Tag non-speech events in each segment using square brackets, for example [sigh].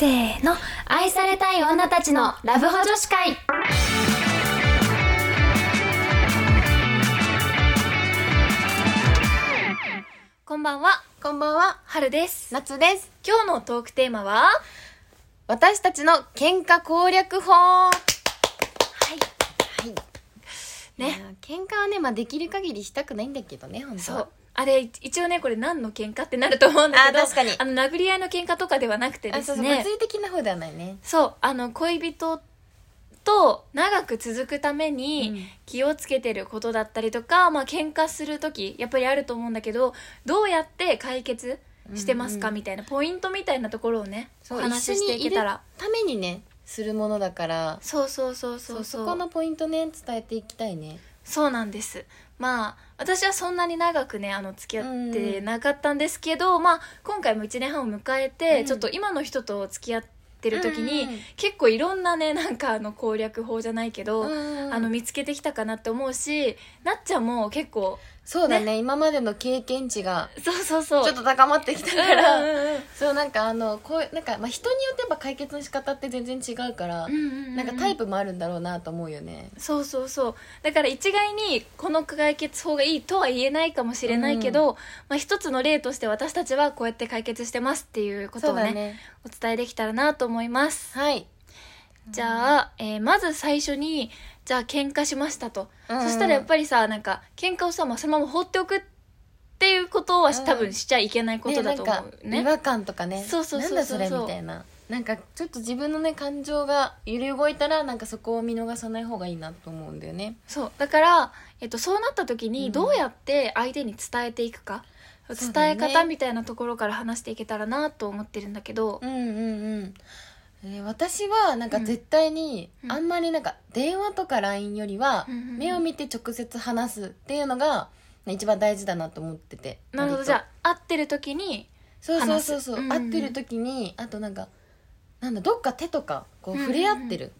せーの。愛されたい女たちのラブホ女子会。こんばんは。こんばんは、春です。夏です。今日のトークテーマは？は私たちの喧嘩攻略法。はい。い。ね。ね。喧嘩はね、まあできる限りしたくないんだけどね、本当は。そうあれ一応ねこれ何の喧嘩ってなると思うんだけどあ確かに。あの殴り合いの喧嘩とかではなくてであ、そうそう、すね物理的な方ではないね。そうあの恋人と長く続くためうん。に気をつけてることだったりとか、まあ喧嘩する時やっぱりあると思うんだけどどうやって解決してますか、うんうん。みたいなポイントみたいなところをねおそう話ししていけたら。ためにね、するものだから、そうそうそうそそう。うそそうこのポイントね、伝えていきたいね。そうなんです。まあ私はそんなに長くねあの付き合ってなかったんですけど、まあ今回も1年半を迎えて、うん。ちょっと今の人と付き合ってる時に、うんうんうん。結構いろんなねなんかあの攻略法じゃないけど、うん。あの見つけてきたかなって思うしなっちゃんも結構そうだね、今までの経験値が、そうそうそう。ちょっと高まってきたかうんら、うんうん。そうなんかあの、こう、なんか、まあ人によってやっぱ解決の仕方って全然違うから、うんうんうんなんかタイプもあるんだろうなと思うよね。そうそうそう。だから一概にこの解決法がいいとは言えないかもしれないけど、まあ、一つの例として私たちはこうやって解決してますっていうことをねね。お伝えできたらなと思います。はい。じゃあ、えーまず最初にじゃあ喧嘩しましたと、うんうん。そしたらやっぱりさなんか喧嘩をさ、まあ、そのまま放っておくっていうことはしうん。多分しちゃいけないことだと思うね。違和感とかね。そうそうそうそう。なんだそれみたいななんかちょっと自分のね感情が揺れ動いたらなんかそこを見逃さない方がいいなと思うんだよね。そう。だから、えっと、そうなった時うん。にどうやって相手に伝えていくか、そうだよね。伝え方みたいなところから話していけたらなと思ってるんだけど、うんうんうんえー私はなんか絶対にうん。あんまりなんか電話とか LINE よりはうんうんうん。目を見て直接話すっていうのがね一番大事だなと思っててなるほど。じゃあ会ってる時にそうそうそうそう、話す。うんうんうん。会ってる時にあとなんかなんだどっか手とかこううんうんうん。触れ合ってる、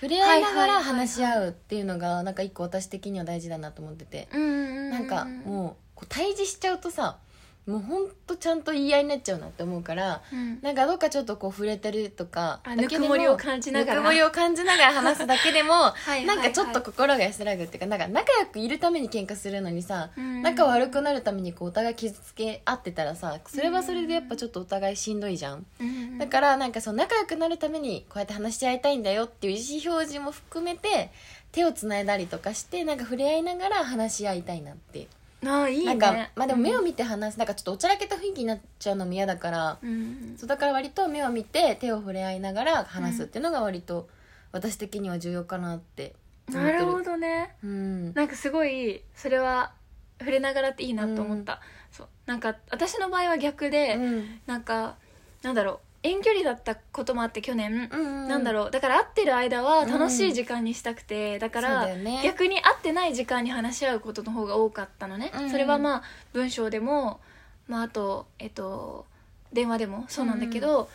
触れ合いながらはいはいはいはい話し合うっていうのがなんか一個私的には大事だなと思ってて、うん。なんかもうこう対峙しちゃうとさもうほんとちゃんと言い合いになっちゃうなって思うからうん。なんかどっかちょっとこう触れてるとかぬくもりを感じながら。ぬくもりを感じながら話すだけでも [laughs] いはいはい。なんかちょっと心が安らぐっていうかなんか仲良くいるために喧嘩するのにさ、うん。仲悪くなるためにこうお互い傷つけ合ってたらさそれはそれでやっぱちょっとお互いしんどいじゃん、うんうん。だからなんかその仲良くなるためにこうやって話し合いたいんだよっていう意思表示も含めて手をつないだりとかしてなんか触れ合いながら話し合いたいなってああいいね。なんかまあでも目を見て話すなんかちょっとおちゃらけた雰囲気になっちゃうのも嫌だから、うん。うんそうだから割と目を見て手を触れ合いながら話すっていうのが割と私的には重要かなって思ってる。なるほどね。うん。なんかすごいそれは触れながらっていいなと思った、そう。なんか私の場合は逆で、うん。なんかなんだろう遠距離だったこともあって去年、うんなんだろう。だから会ってる間は楽しい時間にしたくて、だからそうだよね。逆に会ってない時間に話し合うことの方が多かったのね、うんうん。それはまあ文章でも、まあ、あとえっと電話でもそうなんだけど、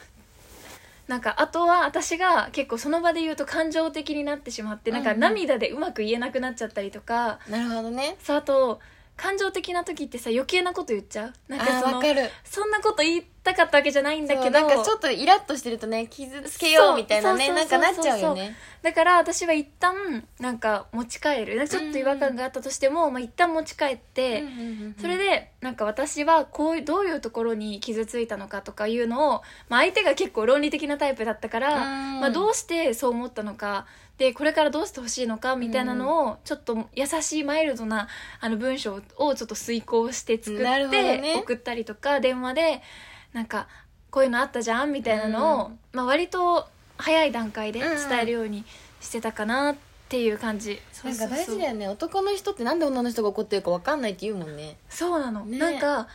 なんかあとは私が結構その場で言うと感情的になってしまってなんかうん。うん涙でうまく言えなくなっちゃったりとか、なるほどね。そうあと感情的な時ってさ余計なこと言っちゃう。なんかそのあーわかる。そんなこと言いたかったわけじゃないんだけど。なんかちょっとイラッとしてるとね傷つけようみたいなねなんかなっちゃうよね。だから私は一旦なんか持ち帰る。ちょっと違和感があったとしても、まあ、一旦持ち帰って、それでなんか私はこうどういうところに傷ついたのかとかいうのを、まあ、相手が結構論理的なタイプだったから、うん。まあ、どうしてそう思ったのか。でこれからどうしてほしいのかみたいなのをちょっと優しいマイルドなあの文章をちょっと遂行して作ってね。送ったりとか電話でなんかこういうのあったじゃんみたいなのを、うんまあ、割と早い段階で伝えるようにしてたかなっていう感じ、なんか大事だよよね。男の人ってなんで女の人が怒ってるか分かんないって言うもんね。そうなの、ね。なんか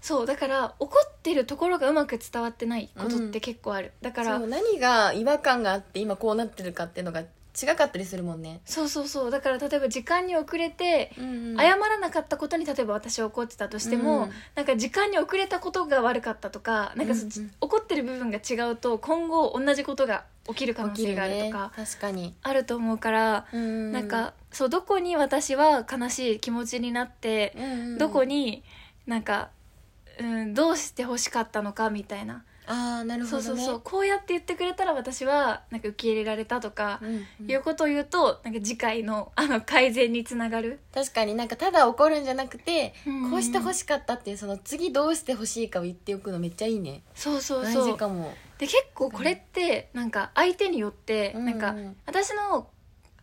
そうだから怒ってるところがうまく伝わってないことって結構ある、だから何が違和感があって今こうなってるかっていうのが違かったりするもんね、そうそうそう。だから例えば時間に遅れて、うん謝らなかったことに例えば私は怒ってたとしても、うんなんか時間に遅れたことが悪かったとかなんかそ、うんうん。怒ってる部分が違うと今後同じことが起きる可能性があるとか確かに、あると思うから、うん。なんかそうどこに私は悲しい気持ちになって、うんうん。どこになんか、うん、どうして欲しかったのかみたいな。ああなるほどね。そうそうそう。こうやって言ってくれたら私はなんか受け入れられたとか、うんうん。いうことを言うとなんか次回のあの改善につながる。確かになんかただ怒るんじゃなくて、うんこうしてほしかったっていうその次どうしてほしいかを言っておくのめっちゃいいね。そうそう大そう。事かも。で結構これってなんか相手によってうん。なんか私の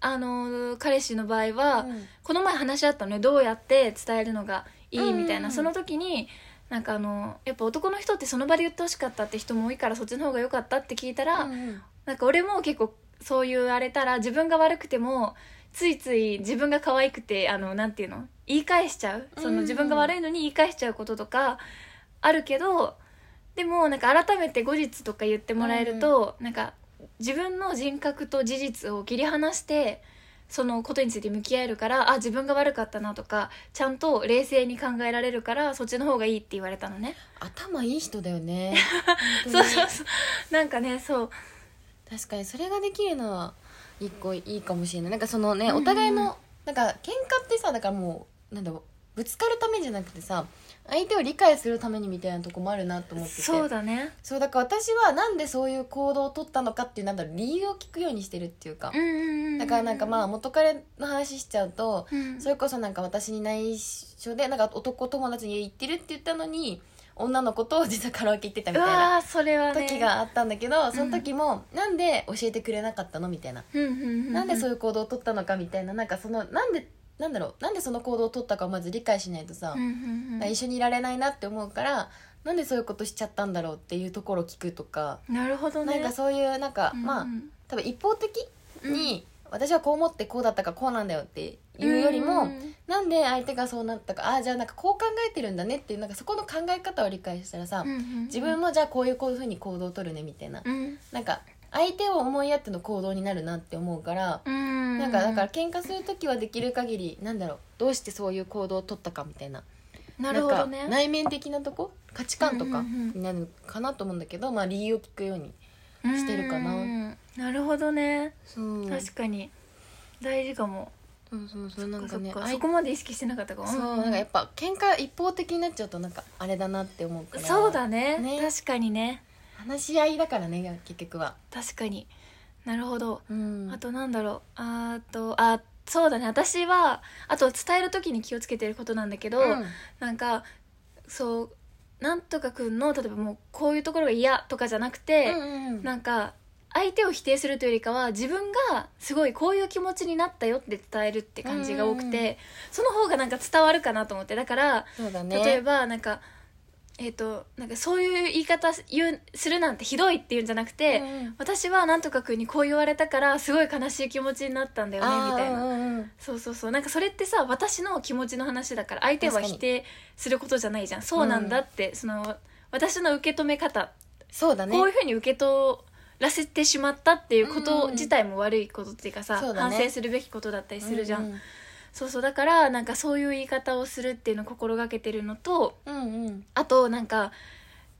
あの彼氏の場合はうん。この前話し合ったのねどうやって伝えるのがいいみたいうんうんなその時になんかあのやっぱ男の人ってその場で言ってほしかったって人も多いからそっちの方が良かったって聞いたらうんうん。なんか俺も結構そう言われたら自分が悪くてもついつい自分が可愛くてあのなんていうの言い返しちゃう。そうんうん。の自分が悪いのに言い返しちゃうこととかあるけどでもなんか改めて後日とか言ってもらえると、なんか自分の人格と事実を切り離してそのことについて向き合えるからあ自分が悪かったなとかちゃんと冷静に考えられるからそっちの方がいいって言われたのね。頭いい人だよね。[laughs] そうそうそう。なんかねそう。確かにそれができるのは一個いいかもしれない。なんかそのね、お互いのなんか喧嘩ってさだからもうなんだろうぶつかるためじゃなくてさ相手を理解するためにみたいなとこもあるなと思ってて。そうだね。そうだから私はなんでそういう行動を取ったのかっていうなんだろう理由を聞くようにしてるっていうか、うんうんうんだからなんかまあ元彼の話しちゃうと、うん。それこそなんか私に内緒でなんか男友達に行ってるって言ったのに女の子と実はカラオケ行ってたみうたいな時があったんだけど、その時もなんで教えてくれなかったのみたいな、うんなんでそういう行動を取ったのかみたいな。なんかそのなんでなんだろう。なんでその行動を取ったかをまず理解しないとさ、一緒にいられないなって思うからなんでそういうことしちゃったんだろうっていうところを聞くとか、なるほどね。なんかそういうなんか、うんうん。まあ多分一方的に、私はこう思ってこうだったからこうなんだよっていうよりも、うんなんで相手がそうなったかああじゃあなんかこう考えてるんだねっていうなんかそこの考え方を理解したらさ、うんうん自分もじゃあこういうこういうふうに行動を取るねみたいな、うん。なんか相手を思いやっての行動になるなって思うから、うん。なんかだから喧嘩する時はできる限りなんだろうどうしてそういう行動を取ったかみたいななるほどね。内面的なとこ価値観とかうんうんうん。になるかなと思うんだけど、まあ理由を聞くようにしてるかな。うん。なるほどね。そう。確かに。大事かも。そうそうそう。なんかねそこまで意識してなかったかも。そうなんかやっぱ喧嘩一方的になっちゃうとなんかあれだなって思うから。そうだね。ね。確かにね。話し合いだからね結局は。確かに。なるほど。うん。あとなんだろう。あとあそうだね。私はあと伝える時に気をつけてることなんだけど、うん。なんかそうなんとかくんの例えばもうこういうところが嫌とかじゃなくて、うんうんなんか相手を否定するというよりかは自分がすごいこういう気持ちになったよって伝えるって感じが多くて、うん。その方がなんか伝わるかなと思って。だから、そうだね。例えばなんかえっ、となんかそういう言い方言うするなんてひどいっていうんじゃなくて、うんうん。私はなんとかくんにこう言われたからすごい悲しい気持ちになったんだよねみたいな、うんうんそうそうそう。なんかそれってさ私の気持ちの話だから相手は否定することじゃないじゃん。そうなんだって、その私の受け止め方、そうだね。こういうふうに受け取らせてしまったっていうこうんとうん。自体も悪いことっていうかさ、そうだね。反省するべきことだったりするじゃん、うんそうそうだからなんかそういう言い方をするっていうのを心がけてるのとうんうん。うんあとなんか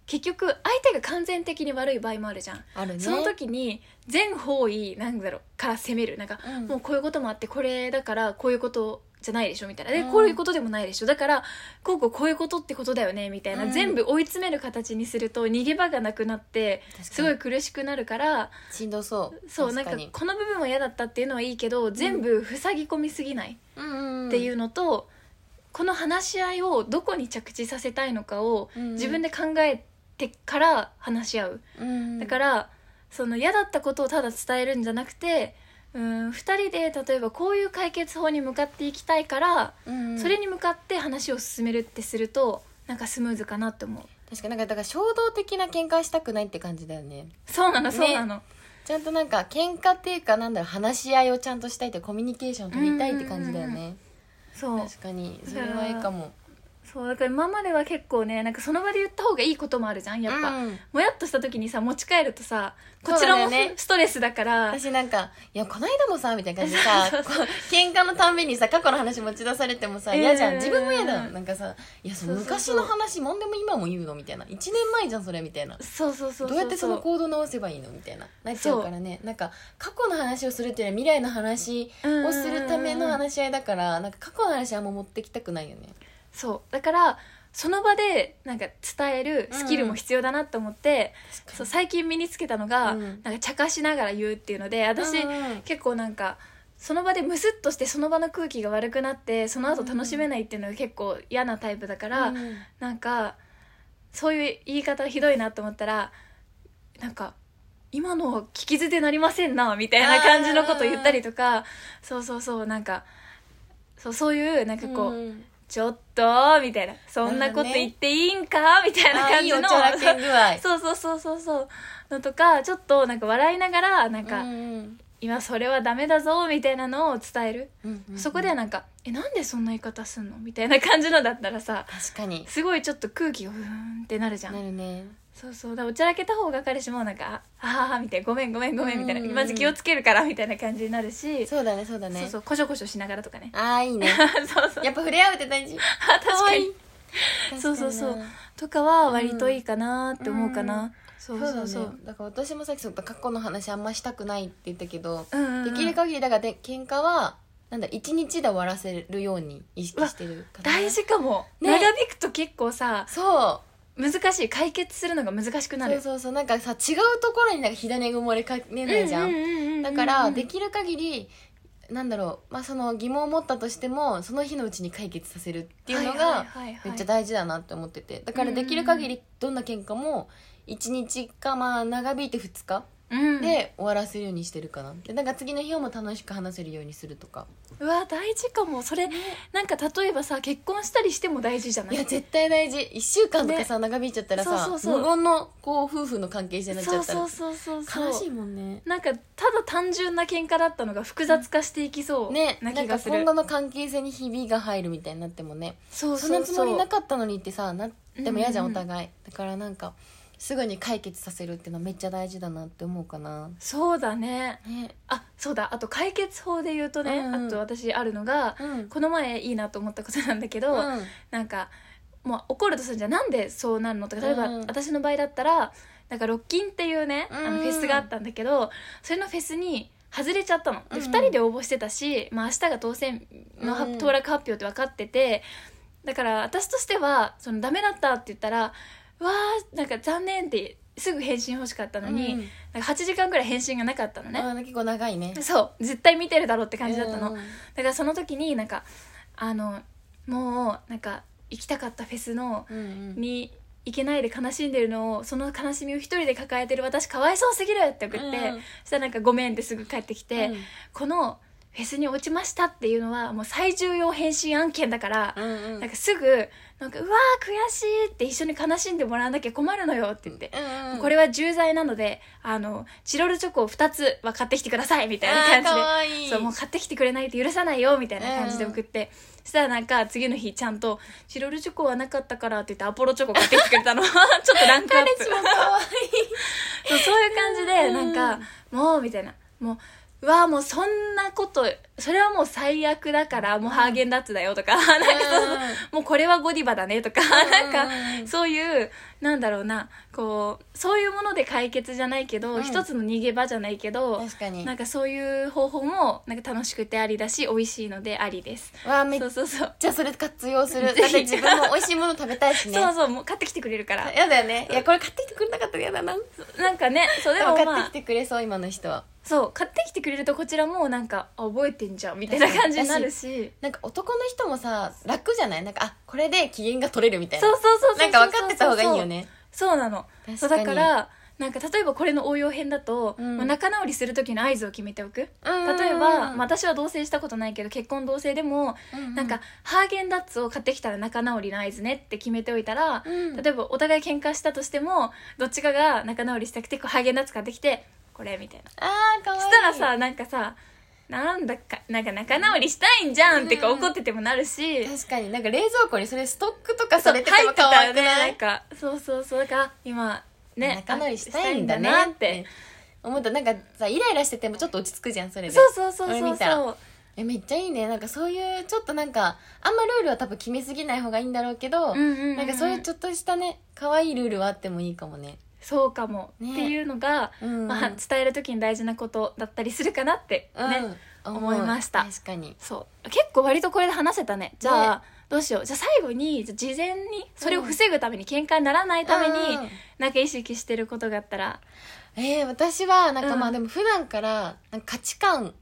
結局相手が完全的に悪い場合もあるじゃん、あるね。その時に全方位なんだろうから責める。なんか、うん。もうこういうこともあってこれだからこういうことじゃないでしょみたいな。で、うん。こういうことでもないでしょ。だからこうこうこういうことってことだよね。みたいな、うん。全部追い詰める形にすると逃げ場がなくなって確かに。すごい苦しくなるからしんどそう。そうなんかこの部分は嫌だったっていうのはいいけど全部塞ぎ込みすぎない。っていうのと、この話し合いをどこに着地させたいのかを自分で考えてから話し合う、うん。だからその嫌だったことをただ伝えるんじゃなくてうん2人で例えばこういう解決法に向かっていきたいから、うんうん。それに向かって話を進めるってするとなんかスムーズかなって思う。確かになんかだから衝動的な喧嘩はしたくないって感じだよね。そうなのね。そうなの、ちゃんとなんか喧嘩っていうかなんだろう話し合いをちゃんとしたいってコミュニケーションを取りたいって感じだよね。そう。確かにそれはいいかもそうだから今までは結構ねなんかその場で言った方がいいこともあるじゃんやっぱ、うん。もやっとした時にさ持ち帰るとさこちらもそうだよね。ストレスだから。私なんか「いやこの間もさ」みたいな感じでさ [laughs] こう喧嘩のたんびにさ過去の話持ち出されてもさうん。嫌じゃん。自分も嫌だなんかさ「いやそのそうそう昔そう。の話何でも今も言うの?」みたいな「1年前じゃんそれ」みたいな。そうそうそうそうどうやってその行動直せばいいの？みたいな。なっちゃうからね。なんか過去の話をするっていうのは未来の話をするための話し合いだからなんか過去の話はあんま持ってきたくないよねそう。だからその場でなんか伝えるスキルも必要だなと思って、確かに。そう最近身につけたのが、うん。なんか茶化しながら言うっていうので私、うんうん。結構なんかその場でムスッとしてその場の空気が悪くなってその後楽しめないっていうのが結構嫌なタイプだから、うんなんかそういう言い方ひどいなと思ったらなんか今の聞き捨てなりませんなみたいな感じのこと言ったりとかそうそうそうなんかそうそういうなんかこう、うんちょっとみたいな。そんなこと言っていいんか？みたいなあ感じの。[laughs] そうそうそうそうそう。のとかちょっとなんか笑いながらなんか、うん今それはダメだぞみたいなのを伝える、うんうんそこではなんか「えなんでそんな言い方すんの?」みたいな感じのだったらさ確かに。すごいちょっと空気がふーんってなるじゃん。なるね。そうそう。だおちゃらけた方が彼氏もなんか「ああ」みたいな「ごめんごめんごめん」みたいな「うんうんうん。今時気をつけるから」みたいな感じになるし。そうだねそうだね。そうそうこしょこしょしながらとかね。ああいいね。[laughs] そうそう。やっぱ触れ合うって大事。[laughs] 確かに。そうそうそう。とかは割といいかなって思うかな、うん。そうそうそうそう。だから私もさっき過去の話あんましたくないって言ったけど、うんうんうん。できる限りだからで喧嘩はなんだ一日で終わらせるように意識してるかな。大事かも、ね。長引くと結構さそう。難しい解決するのが難しくなる。そうそうそう。なんかさ違うところになんか火種が埋もれかねないじゃん,、だからできる限りなんだろう、まあ、その疑問を持ったとしてもその日のうちに解決させるっていうのはいがめっちゃ大事だなって思ってて。だからできる限りどんな喧嘩も1日かまあ長引いて2日うん。で終わらせるようにしてるかな。でなんか次の日も楽しく話せるようにするとか。うわ大事かも。それなんか例えばさ結婚したりしても大事じゃない？いや絶対大事。1週間とかさ、長引いちゃったらさそうそうそう。無言のこう夫婦の関係性になっちゃったらそうそうそうそうそう。悲しいもんね。なんかただ単純な喧嘩だったのが複雑化していきそうね。ななんか気がする、今後の関係性にひびが入るみたいになってもねそうそんなつそうそうもりなかったのにってさなっても嫌じゃん、うんうんお互いだからなんかすぐに解決させるっていうのはめっちゃ大事だなって思うかな。そうだね。ね。あそうだ。あと解決法で言うとね、うんうん。あと私あるのが、うん。この前いいなと思ったことなんだけど、うん。なんかもう怒るとするんじゃんなんでそうなるのとか例えば、うん。私の場合だったらなんかロッキンっていうね、あうん。のフェスがあったんだけどそれのフェスに外れちゃったの。で、うん。2人で応募してたし、まあ、明日が当選のはうん。当落発表って分かっててだから私としてはそのダメだったって言ったらうわーなんか残念ってすぐ返信欲しかったのに、うん。なんか8時間ぐらい返信がなかったのね、あー結構長いね。そう。絶対見てるだろうって感じだったの、うん。だからその時になんかあのもうなんか行きたかったフェスのうんうん。に行けないで悲しんでるのをその悲しみを一人で抱えてる私かわいそうすぎるって送って、うん。そしたらなんかごめんってすぐ帰ってきて、うん。このフェスに落ちましたっていうのはもう最重要返信案件だから、うんうん。なんかすぐなんかうわー悔しいって一緒に悲しんでもらわなきゃ困るのよって言って、うんうんこれは重罪なのであのチロルチョコを2つは買ってきてくださいみたいな感じで。そうもう買ってきてくれないと許さないよみたいな感じで送って、そしたらなんか次の日ちゃんと「チロルチョコはなかったから」って言ってアポロチョコ買ってきてくれたの。[laughs] ちょっとランクアップ。彼氏もかわいそうそういう感じでうんなん。かもうみたいな。もううわもうそんなことそれはもう最悪だからもうハーゲンダッツだよとか [laughs] なんかもうこれはゴディバだねとかなんかうん。そういうなんだろうなこうそういうもので解決じゃないけど、うん。一つの逃げ場じゃないけど確かに。なんかそういう方法もなんか楽しくてありだし美味しいのでありです。わあめっそうそうそう。じゃあそれ活用する。だって自分も美味しいもの食べたいしね。そうそうもう買ってきてくれるから。やだよね。いやこれ買ってきてくれなかったらやだな。なんかねそうででもまあってきてくれそう今の人は。そう買ってきてくれるとこちらもなんかあ覚えてんじゃんみたいな感じになるし。なんか男の人もさ楽じゃない？なんかあこれで機嫌が取れるみたいな。そうそうそうそうなんか分かってた方がいいよね。そうなの。確かに。そうだからなんか例えばこれの応用編だと、うん。まあ仲直りする時の合図を決めておく。うん。例えば、まあ、私は同棲したことないけど結婚同棲でも、うんなん。かハーゲンダッツを買ってきたら仲直りの合図ねって決めておいたら、うん。例えばお互い喧嘩したとしてもどっちかが仲直りしたくてこうハーゲンダッツ買ってきてこれみたいな。あーかわいい。そしたらさなんかさなんだかなんか仲直りしたいんじゃんってかうん。怒っててもなるし、確かになんか冷蔵庫にそれストックとかされてても可愛くねなない？んかそうそうそうだから今ね仲直りしたいんだねっって。て思った。なんかさイライラしててもちょっと落ち着くじゃんそれで。そうそうそうそうそう。えめっちゃいいね。なんかそういうちょっとなんかあんまルールは多分決めすぎない方がいいんだろうけど、うんうんうんうん。なんかそういうちょっとしたね可愛いルールはあってもいいかもねそうかも、ね。っていうのが、うん。うんまあ、伝える時に大事なことだったりするかなってね、うん。思いました。確かに。そう。結構割とこれで話せたね。じゃあ、どうしよう。じゃあ最後にじゃあ事前にそれを防ぐために喧嘩にならないために、うん。なんか意識してることがあったら。えー、私はなんかまあうん。でも普段からなんか価値観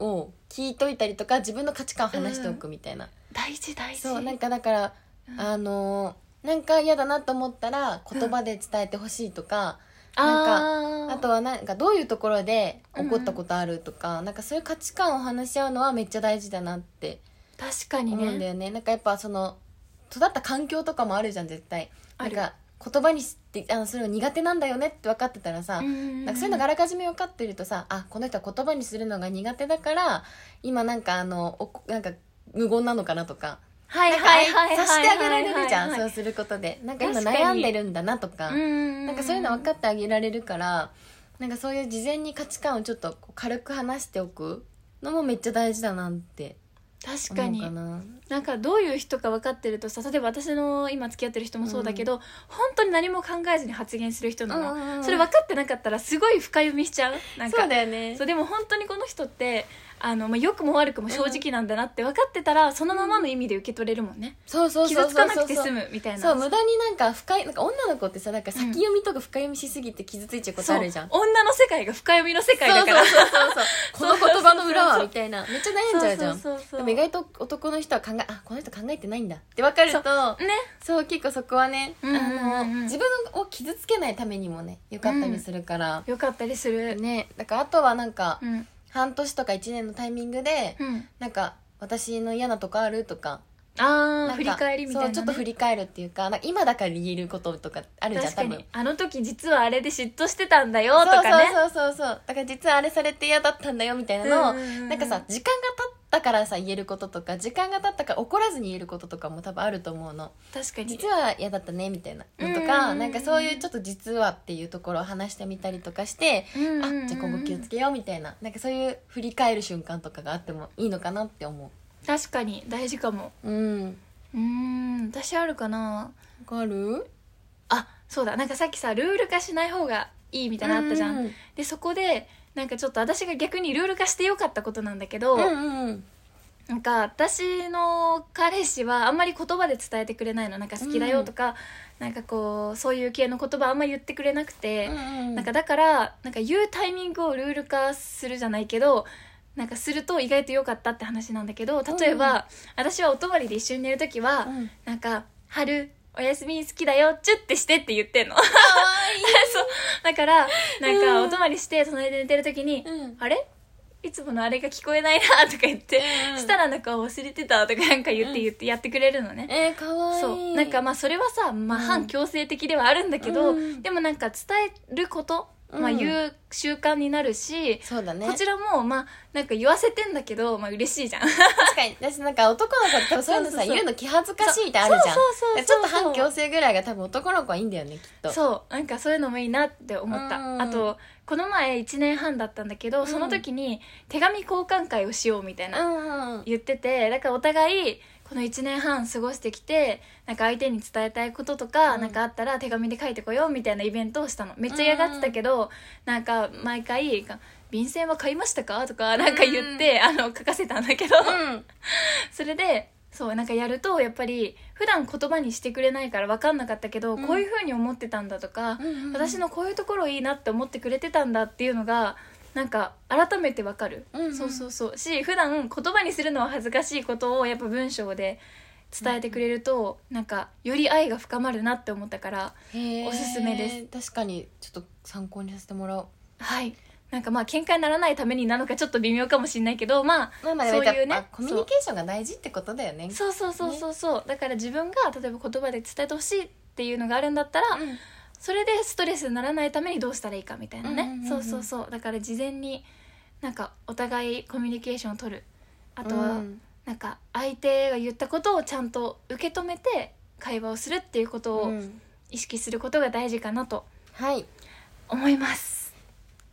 を聞いといたりとか自分の価値観を話しておくみたいな、大事大事。そうなんかだから、うん。あのーなんか嫌だなと思ったら言葉で伝えてほしいとか、なんかあとはなんかどういうところで怒ったことあるとか、なんかそういう価値観を話し合うのはめっちゃ大事だなって確かに思うんだねよね。なんかやっぱその育った環境とかもあるじゃん絶対。なんか言葉にしてあのそれが苦手なんだよねって分かってたらさ、うんなんかそういうのがあらかじめ分かってるとさあこの人は言葉にするのが苦手だから今なんかあのおこなんか無言なのかなとかはいはいはいしてあげられるじゃんはいそうすることで。なんか今悩んでるんだなとか。うんなんかそういうの分かってあげられるからなんかそういう事前に価値観をちょっと軽く話しておくのもめっちゃ大事だなって確かに。かな。なんかどういう人か分かってるとさ例えば私の今付き合ってる人もそうだけど、本当に何も考えずに発言する人なの、うんうんうん。それ分かってなかったらすごい深読みしちゃう？なんか。そうだよね。そうでも本当にこの人ってあの、まあ、良くも悪くも正直なんだなって分かってたら、そのままの意味で受け取れるもんね、そうそうそう傷つそう。そうかなくて済むみたいな。そう無駄になんか深いなんか女の子ってさなんか先読みとか深読みしすぎて傷ついちゃうことあるじゃん。そう。女の世界が深読みの世界そうそうだからそうそう。この言葉の裏そうそうそうはみたいなめっちゃ悩んじゃうじゃん。そうそうそうそうでも意外と男の人は考えあこの人考えてないんだって分かるとね。そう結構そこはね、あの自分を傷つけないためにもねよかったりするから、よかったりする。ね。だからあとはなんか、うん半年とか1年のタイミングで、うん。なんか私の嫌なとこあるとかあなんかあ振り返りみたいな、ね、そうちょっと振り返るっていうかなんか今だから言えることとかあるじゃん確か多分。にあの時実はあれで嫉妬してたんだよとかね。そうそうそうそうだから実はあれされて嫌だったんだよみたいなのを、うんうんうん。なんかさ時間が経ったからさ言えることとか時間が経ったから怒らずに言えることとかも多分あると思うの。確かに。実は嫌だったねみたいなのとか、うんなんかそういうちょっと実はっていうところを話してみたりとかして、あじゃあ今後気をつけようみたいななんかそういう振り返る瞬間とかがあってもいいのかなって思確かに大事かも。ううん。うーん私あるかな。わかる？あそうだ。なんかさっきさルール化しない方がいいみたいなのあったじゃん。でそこでなんかちょっと私が逆にルール化してよかったことなんだけど、うんうんなんか私の彼氏はあんまり言葉で伝えてくれないの。なんか好きだよとか、なんかこうそういう系の言葉あんまり言ってくれなくて、うんなんかだからなんか言うタイミングをルール化するじゃないけどなんかすると意外と良かったって話なんだけど例えば、うん。私はお泊まりで一緒に寝る時は、うん。なんか「春おやすみ好きだよチュッてして」って言ってんの。[laughs] そう。だからなんかお泊まりして隣で寝てる時に「うんあれ？いつものあれが聞こえないな」とか言って、うん。したらなんか忘れてたとかなんか言って言ってやってくれるのね、えー、かわいい。そう。なんかまあそれはさ、まあ、うん。反強制的ではあるんだけど、うん。でもなんか伝えること、まあ、うん言う習慣になるし、そうだね。こちらもまあなんか言わせてんだけど、まあ嬉しいじゃん。確かに。私なんか男の子って多分そういうのさそうそうそう。言うの気恥ずかしいってあるじゃん。そうそうそうそう。ちょっと反強制ぐらいが多分男の子はいいんだよねきっと。そう。なんかそういうのもいいなって思った、うん。あとこの前1年半だったんだけど、その時に手紙交換会をしようみたいな、うんうん。言っててだからお互いこの1年半過ごしてきてなんか相手に伝えたいこととか、うん。なんかあったら手紙で書いてこようみたいなイベントをしたの。めっちゃ嫌がってたけど、なんか毎回「便箋は買いましたか?」とかなんか言って、あの書かせたんだけど、うん。[laughs] それでそうなんかやるとやっぱり普段言葉にしてくれないから分かんなかったけど、うん。こういうふうに思ってたんだとか、うんうんうん。私のこういうところいいなって思ってくれてたんだっていうのがなんか改めて分かる、うんうん。そうそうそう。し普段言葉にするのは恥ずかしいことをやっぱ文章で伝えてくれると、なんかより愛が深まるなって思ったからおすすめです。確かにちょっと参考にさせてもらおう。はい。なんかまあ喧嘩にならないためになのかちょっと微妙かもしれないけどまあまあまあそういうね。あコミュニケーションが大事ってことだよね。そうそうそうそう。そう、だから自分が例えば言葉で伝えてほしいっていうのがあるんだったら、うんそれでストレスにならないためにどうしたらいいかみたいなね、うんうんうんうん。そうそうそう。だから事前になんかお互いコミュニケーションを取る。あとは、うん。なんか相手が言ったことをちゃんと受け止めて会話をするっていうことをうん。意識することが大事かなとはい。思います。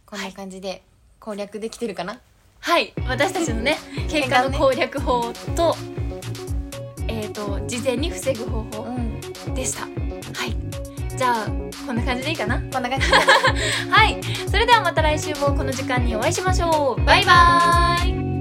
こんな感じで攻略できてるかな？はい。私たちのね喧嘩の攻略法とえっ、と事前に防ぐ方法うん。でした。はいじゃあこんな感じでいいかな？こんな感じ [laughs] はい。それではまた来週もこの時間にお会いしましょう。バイバーイ